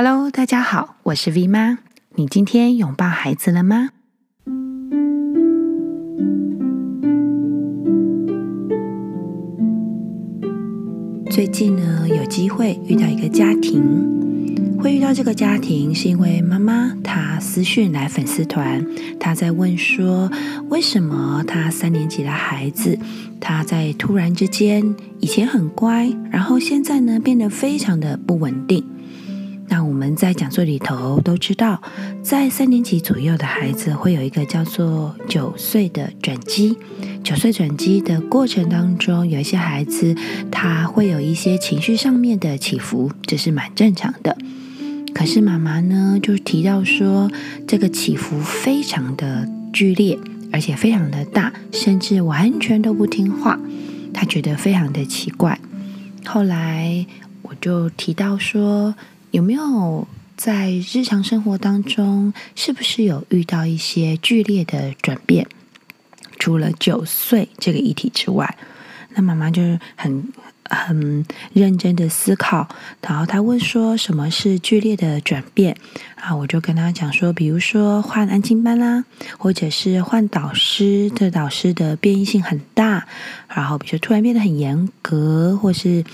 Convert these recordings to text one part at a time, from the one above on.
Hello，大家好，我是 V 妈。你今天拥抱孩子了吗？最近呢，有机会遇到一个家庭。会遇到这个家庭，是因为妈妈她私讯来粉丝团，她在问说，为什么她三年级的孩子，他在突然之间以前很乖，然后现在呢变得非常的不稳定。那我们在讲座里头都知道，在三年级左右的孩子会有一个叫做九岁的转机。九岁转机的过程当中，有一些孩子他会有一些情绪上面的起伏，这是蛮正常的。可是妈妈呢，就提到说，这个起伏非常的剧烈，而且非常的大，甚至完全都不听话。她觉得非常的奇怪。后来我就提到说，有没有在日常生活当中，是不是有遇到一些剧烈的转变？除了九岁这个议题之外，那妈妈就是很。很认真的思考，然后他问说：“什么是剧烈的转变？”啊，我就跟他讲说，比如说换安亲班啦，或者是换导师，这导师的变异性很大，然后比如说突然变得很严格，或是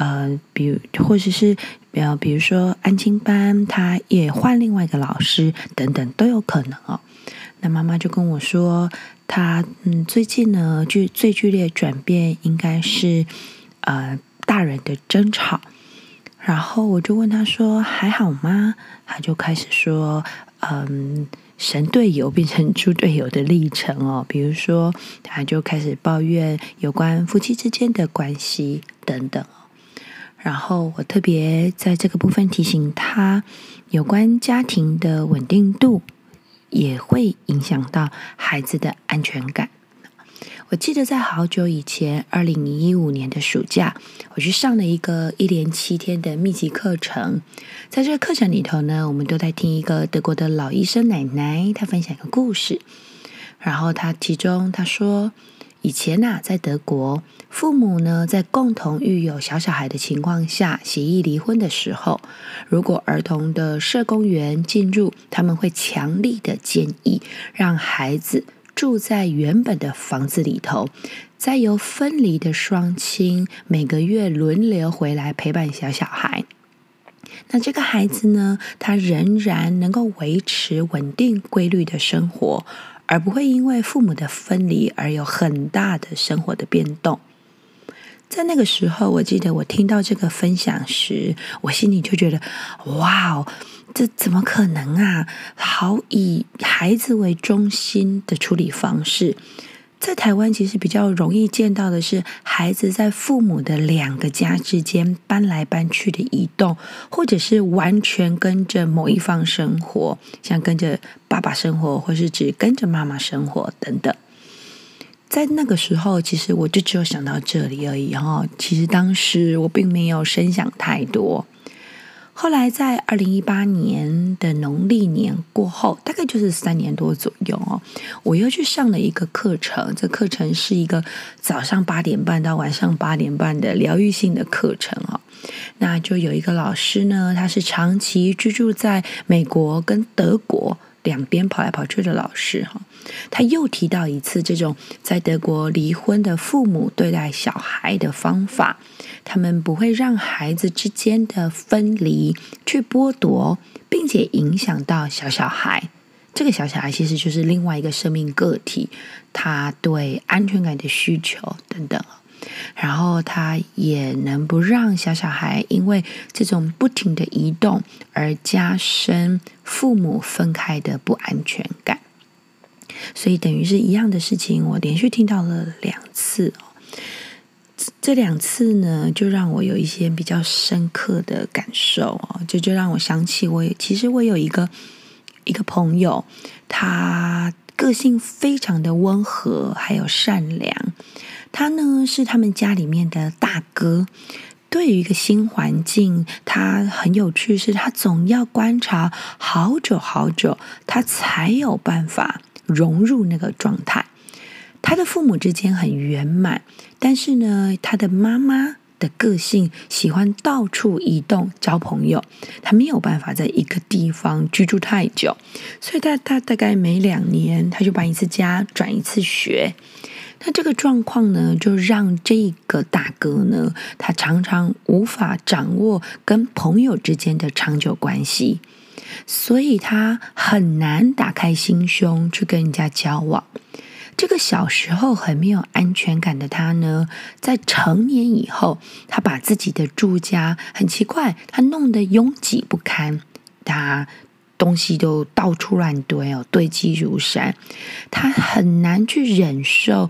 呃，比如或者是呃，比如说安亲班他也换另外一个老师，等等都有可能哦。那妈妈就跟我说，他嗯，最近呢，剧最剧烈转变应该是。呃，大人的争吵，然后我就问他说：“还好吗？”他就开始说：“嗯，神队友变成猪队友的历程哦。比如说，他就开始抱怨有关夫妻之间的关系等等。然后我特别在这个部分提醒他，有关家庭的稳定度也会影响到孩子的安全感。”我记得在好久以前，二零一五年的暑假，我去上了一个一连七天的密集课程。在这个课程里头呢，我们都在听一个德国的老医生奶奶，她分享一个故事。然后她其中她说，以前呐、啊，在德国，父母呢在共同育有小小孩的情况下，协议离婚的时候，如果儿童的社工员进入，他们会强力的建议让孩子。住在原本的房子里头，再由分离的双亲每个月轮流回来陪伴小小孩。那这个孩子呢，他仍然能够维持稳定规律的生活，而不会因为父母的分离而有很大的生活的变动。在那个时候，我记得我听到这个分享时，我心里就觉得，哇哦！这怎么可能啊？好，以孩子为中心的处理方式，在台湾其实比较容易见到的是，孩子在父母的两个家之间搬来搬去的移动，或者是完全跟着某一方生活，像跟着爸爸生活，或是只跟着妈妈生活等等。在那个时候，其实我就只有想到这里而已。哈，其实当时我并没有深想太多。后来在二零一八年的农历年过后，大概就是三年多左右哦，我又去上了一个课程。这课程是一个早上八点半到晚上八点半的疗愈性的课程哦。那就有一个老师呢，他是长期居住在美国跟德国两边跑来跑去的老师哈。他又提到一次这种在德国离婚的父母对待小孩的方法。他们不会让孩子之间的分离去剥夺，并且影响到小小孩。这个小小孩其实就是另外一个生命个体，他对安全感的需求等等。然后他也能不让小小孩因为这种不停的移动而加深父母分开的不安全感。所以等于是一样的事情，我连续听到了两次哦。这两次呢，就让我有一些比较深刻的感受哦，就就让我想起我其实我有一个一个朋友，他个性非常的温和，还有善良。他呢是他们家里面的大哥，对于一个新环境，他很有趣，是他总要观察好久好久，他才有办法融入那个状态。他的父母之间很圆满，但是呢，他的妈妈的个性喜欢到处移动交朋友，他没有办法在一个地方居住太久，所以他他大概每两年他就搬一次家，转一次学。那这个状况呢，就让这个大哥呢，他常常无法掌握跟朋友之间的长久关系，所以他很难打开心胸去跟人家交往。这个小时候很没有安全感的他呢，在成年以后，他把自己的住家很奇怪，他弄得拥挤不堪，他东西都到处乱堆哦，堆积如山，他很难去忍受。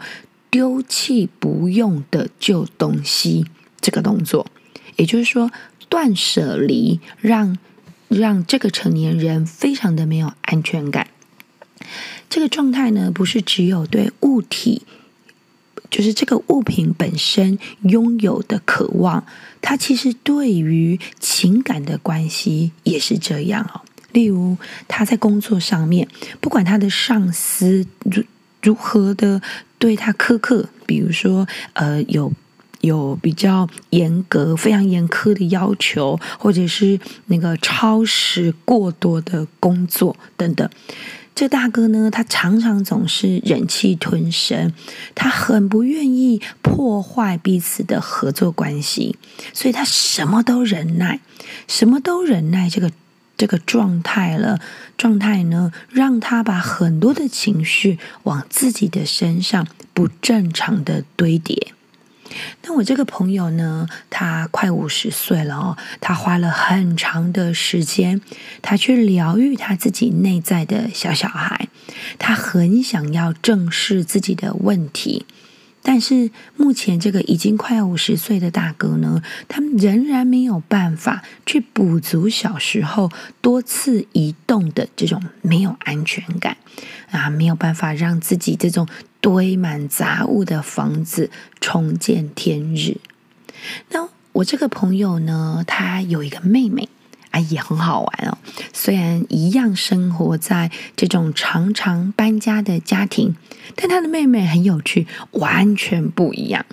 丢弃不用的旧东西，这个动作，也就是说，断舍离让让这个成年人非常的没有安全感。这个状态呢，不是只有对物体，就是这个物品本身拥有的渴望，它其实对于情感的关系也是这样哦。例如，他在工作上面，不管他的上司如如何的。对他苛刻，比如说，呃，有有比较严格、非常严苛的要求，或者是那个超时过多的工作等等。这大哥呢，他常常总是忍气吞声，他很不愿意破坏彼此的合作关系，所以他什么都忍耐，什么都忍耐。这个。这个状态了，状态呢，让他把很多的情绪往自己的身上不正常的堆叠。那我这个朋友呢，他快五十岁了哦，他花了很长的时间，他去疗愈他自己内在的小小孩，他很想要正视自己的问题。但是目前这个已经快要五十岁的大哥呢，他们仍然没有办法去补足小时候多次移动的这种没有安全感啊，没有办法让自己这种堆满杂物的房子重见天日。那我这个朋友呢，他有一个妹妹。啊，也很好玩哦。虽然一样生活在这种常常搬家的家庭，但他的妹妹很有趣，完全不一样。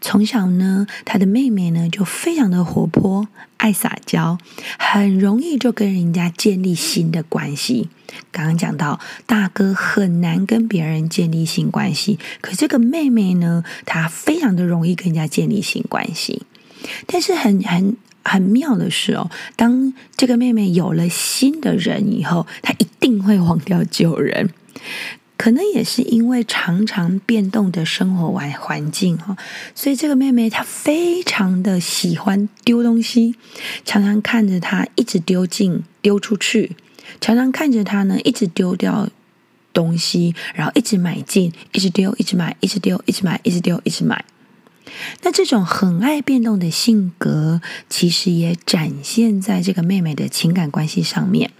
从小呢，他的妹妹呢就非常的活泼，爱撒娇，很容易就跟人家建立新的关系。刚刚讲到，大哥很难跟别人建立新关系，可这个妹妹呢，她非常的容易跟人家建立新关系，但是很很。很妙的是哦，当这个妹妹有了新的人以后，她一定会忘掉旧人。可能也是因为常常变动的生活环环境哈，所以这个妹妹她非常的喜欢丢东西，常常看着她一直丢进丢出去，常常看着她呢一直丢掉东西，然后一直买进，一直丢，一直买，一直丢，一直买，一直丢，一直买。那这种很爱变动的性格，其实也展现在这个妹妹的情感关系上面。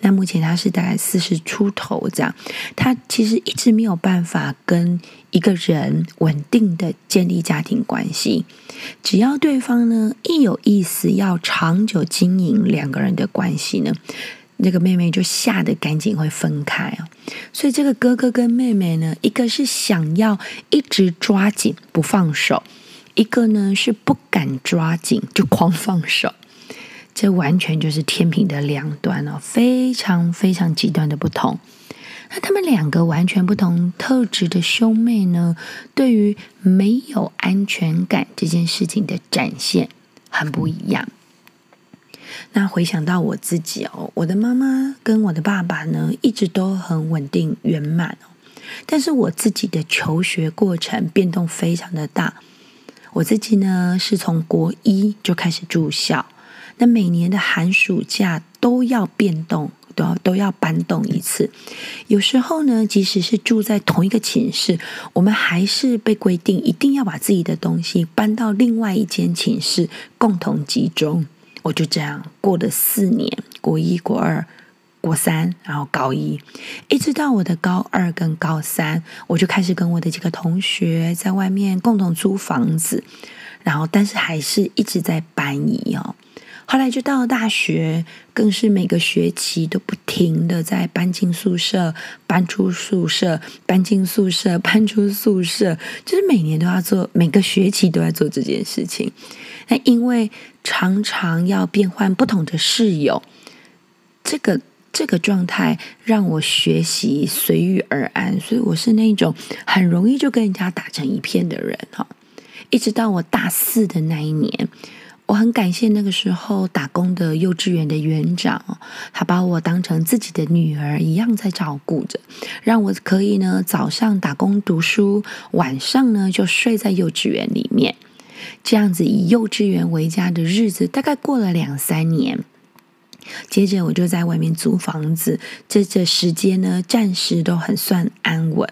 那目前她是大概四十出头这样，她其实一直没有办法跟一个人稳定的建立家庭关系。只要对方呢一有意思要长久经营两个人的关系呢，那个妹妹就吓得赶紧会分开哦。所以这个哥哥跟妹妹呢，一个是想要一直抓紧不放手。一个呢是不敢抓紧就狂放手，这完全就是天平的两端哦，非常非常极端的不同。那他们两个完全不同特质的兄妹呢，对于没有安全感这件事情的展现很不一样。那回想到我自己哦，我的妈妈跟我的爸爸呢，一直都很稳定圆满哦，但是我自己的求学过程变动非常的大。我自己呢，是从国一就开始住校，那每年的寒暑假都要变动，都要都要搬动一次。有时候呢，即使是住在同一个寝室，我们还是被规定一定要把自己的东西搬到另外一间寝室共同集中。我就这样过了四年，国一、国二。国三，然后高一，一直到我的高二跟高三，我就开始跟我的几个同学在外面共同租房子，然后但是还是一直在搬移哦。后来就到了大学，更是每个学期都不停的在搬进宿舍、搬出宿舍、搬进宿舍、搬出宿舍，就是每年都要做，每个学期都在做这件事情。那因为常常要变换不同的室友，这个这个状态让我学习随遇而安，所以我是那种很容易就跟人家打成一片的人哈。一直到我大四的那一年。我很感谢那个时候打工的幼稚园的园长，他把我当成自己的女儿一样在照顾着，让我可以呢早上打工读书，晚上呢就睡在幼稚园里面，这样子以幼稚园为家的日子，大概过了两三年。接着我就在外面租房子，这这时间呢暂时都很算安稳。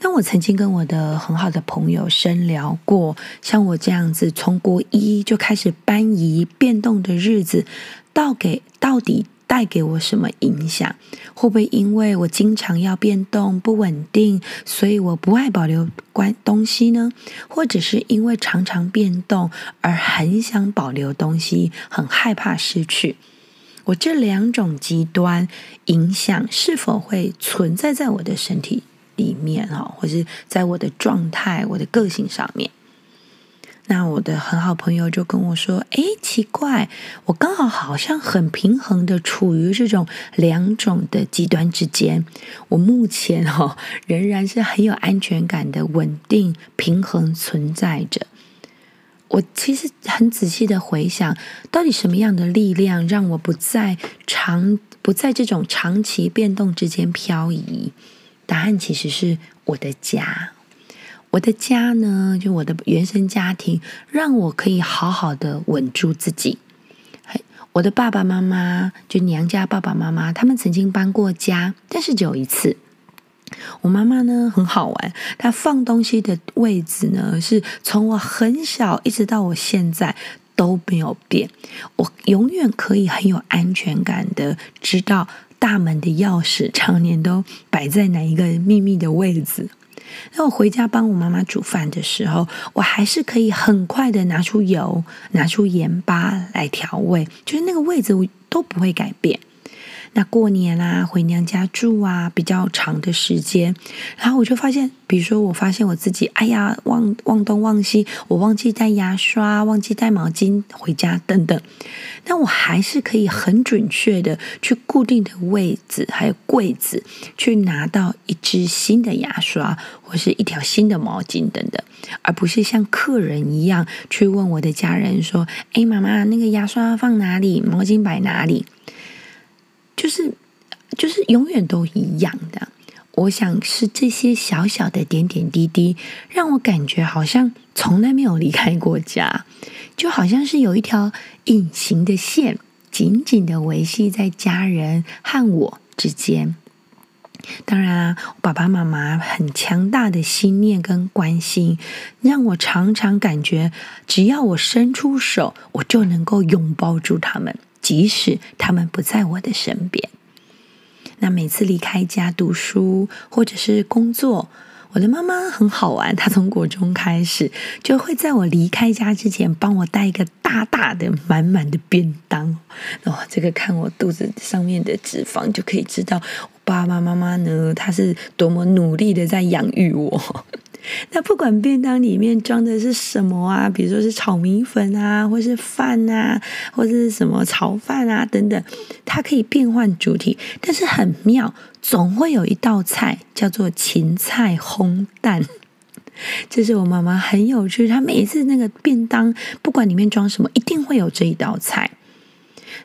那我曾经跟我的很好的朋友深聊过，像我这样子从国一就开始搬移变动的日子，到给到底带给我什么影响？会不会因为我经常要变动不稳定，所以我不爱保留关东西呢？或者是因为常常变动而很想保留东西，很害怕失去？我这两种极端影响是否会存在在我的身体里面哈，或是在我的状态、我的个性上面，那我的很好朋友就跟我说：“哎，奇怪，我刚好好像很平衡的处于这种两种的极端之间。我目前哈仍然是很有安全感的稳定平衡存在着。我其实很仔细的回想，到底什么样的力量让我不在长不在这种长期变动之间漂移？”答案其实是我的家，我的家呢，就我的原生家庭，让我可以好好的稳住自己。我的爸爸妈妈，就娘家爸爸妈妈，他们曾经搬过家，但是只有一次。我妈妈呢，很好玩，她放东西的位置呢，是从我很小一直到我现在都没有变，我永远可以很有安全感的知道。大门的钥匙常年都摆在哪一个秘密的位置？那我回家帮我妈妈煮饭的时候，我还是可以很快的拿出油、拿出盐巴来调味，就是那个位置我都不会改变。那过年啊，回娘家住啊，比较长的时间，然后我就发现，比如说，我发现我自己，哎呀，忘忘东忘西，我忘记带牙刷，忘记带毛巾回家等等，但我还是可以很准确的去固定的位置，还有柜子，去拿到一支新的牙刷或是一条新的毛巾等等，而不是像客人一样去问我的家人说：“哎，妈妈，那个牙刷放哪里？毛巾摆哪里？”就是，就是永远都一样的。我想是这些小小的点点滴滴，让我感觉好像从来没有离开过家，就好像是有一条隐形的线，紧紧的维系在家人和我之间。当然啊，爸爸妈妈很强大的心念跟关心，让我常常感觉，只要我伸出手，我就能够拥抱住他们。即使他们不在我的身边，那每次离开家读书或者是工作，我的妈妈很好玩。她从国中开始，就会在我离开家之前，帮我带一个大大的、满满的便当。哦，这个看我肚子上面的脂肪，就可以知道我爸爸妈妈呢，他是多么努力的在养育我。那不管便当里面装的是什么啊，比如说是炒米粉啊，或是饭啊，或者是什么炒饭啊等等，它可以变换主题，但是很妙，总会有一道菜叫做芹菜烘蛋。这是我妈妈很有趣，她每一次那个便当，不管里面装什么，一定会有这一道菜。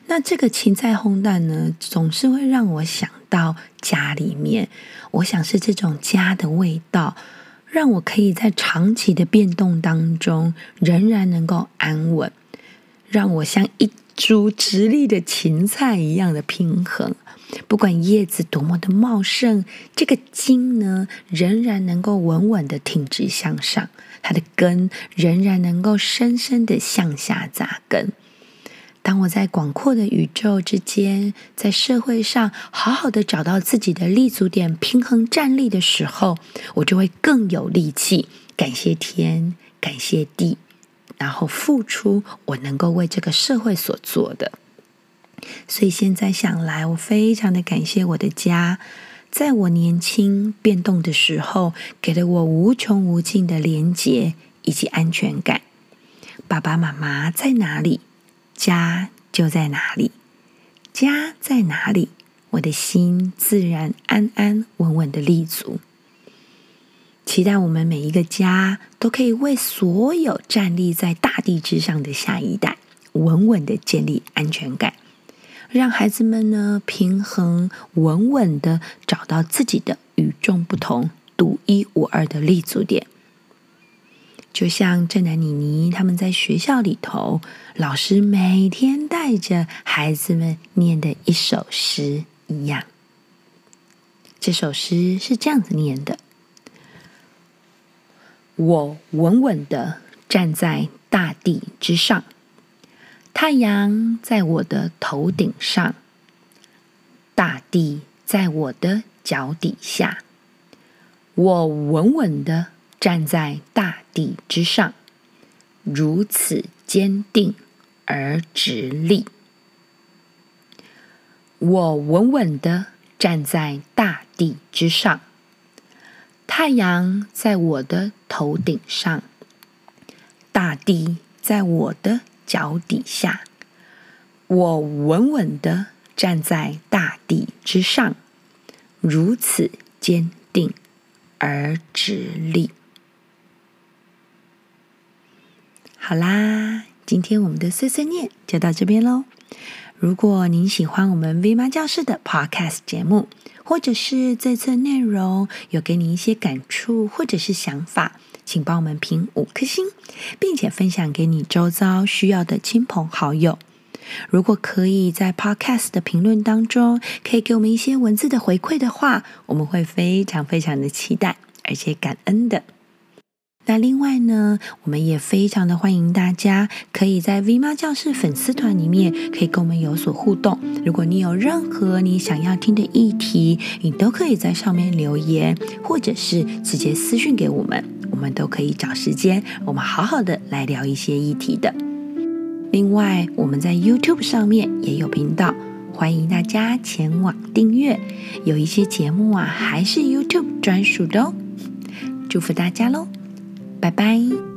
那这个芹菜烘蛋呢，总是会让我想到家里面，我想是这种家的味道。让我可以在长期的变动当中，仍然能够安稳，让我像一株直立的芹菜一样的平衡。不管叶子多么的茂盛，这个茎呢，仍然能够稳稳的挺直向上，它的根仍然能够深深的向下扎根。当我在广阔的宇宙之间，在社会上好好的找到自己的立足点、平衡站立的时候，我就会更有力气。感谢天，感谢地，然后付出我能够为这个社会所做的。所以现在想来，我非常的感谢我的家，在我年轻变动的时候，给了我无穷无尽的连结以及安全感。爸爸妈妈在哪里，家就在哪里；家在哪里，我的心自然安安稳稳的立足。期待我们每一个家都可以为所有站立在大地之上的下一代，稳稳的建立安全感，让孩子们呢平衡稳稳的找到自己的与众不同、独一无二的立足点。就像正南妮妮他们在学校里头，老师每天带着孩子们念的一首诗一样。这首诗是这样子念的。我稳稳的站在大地之上，太阳在我的头顶上，大地在我的脚底下。我稳稳的站在大地之上，如此坚定而直立。我稳稳地站在大地之上。太阳在我的头顶上，大地在我的脚底下。我稳稳地站在大地之上，如此坚定而直立。好啦，今天我们的碎碎念就到这边喽。如果您喜欢我们 V 妈教室的 Podcast 节目，或者是这次内容有给你一些感触或者是想法，请帮我们评五颗星，并且分享给你周遭需要的亲朋好友。如果可以在 Podcast 的评论当中，可以给我们一些文字的回馈的话，我们会非常非常的期待，而且感恩的。那另外呢，我们也非常的欢迎大家可以在 V 妈教室粉丝团里面可以跟我们有所互动。如果你有任何你想要听的议题，你都可以在上面留言，或者是直接私讯给我们，我们都可以找时间，我们好好的来聊一些议题的。另外，我们在 YouTube 上面也有频道，欢迎大家前往订阅。有一些节目啊，还是 YouTube 专属的哦。祝福大家喽！拜拜。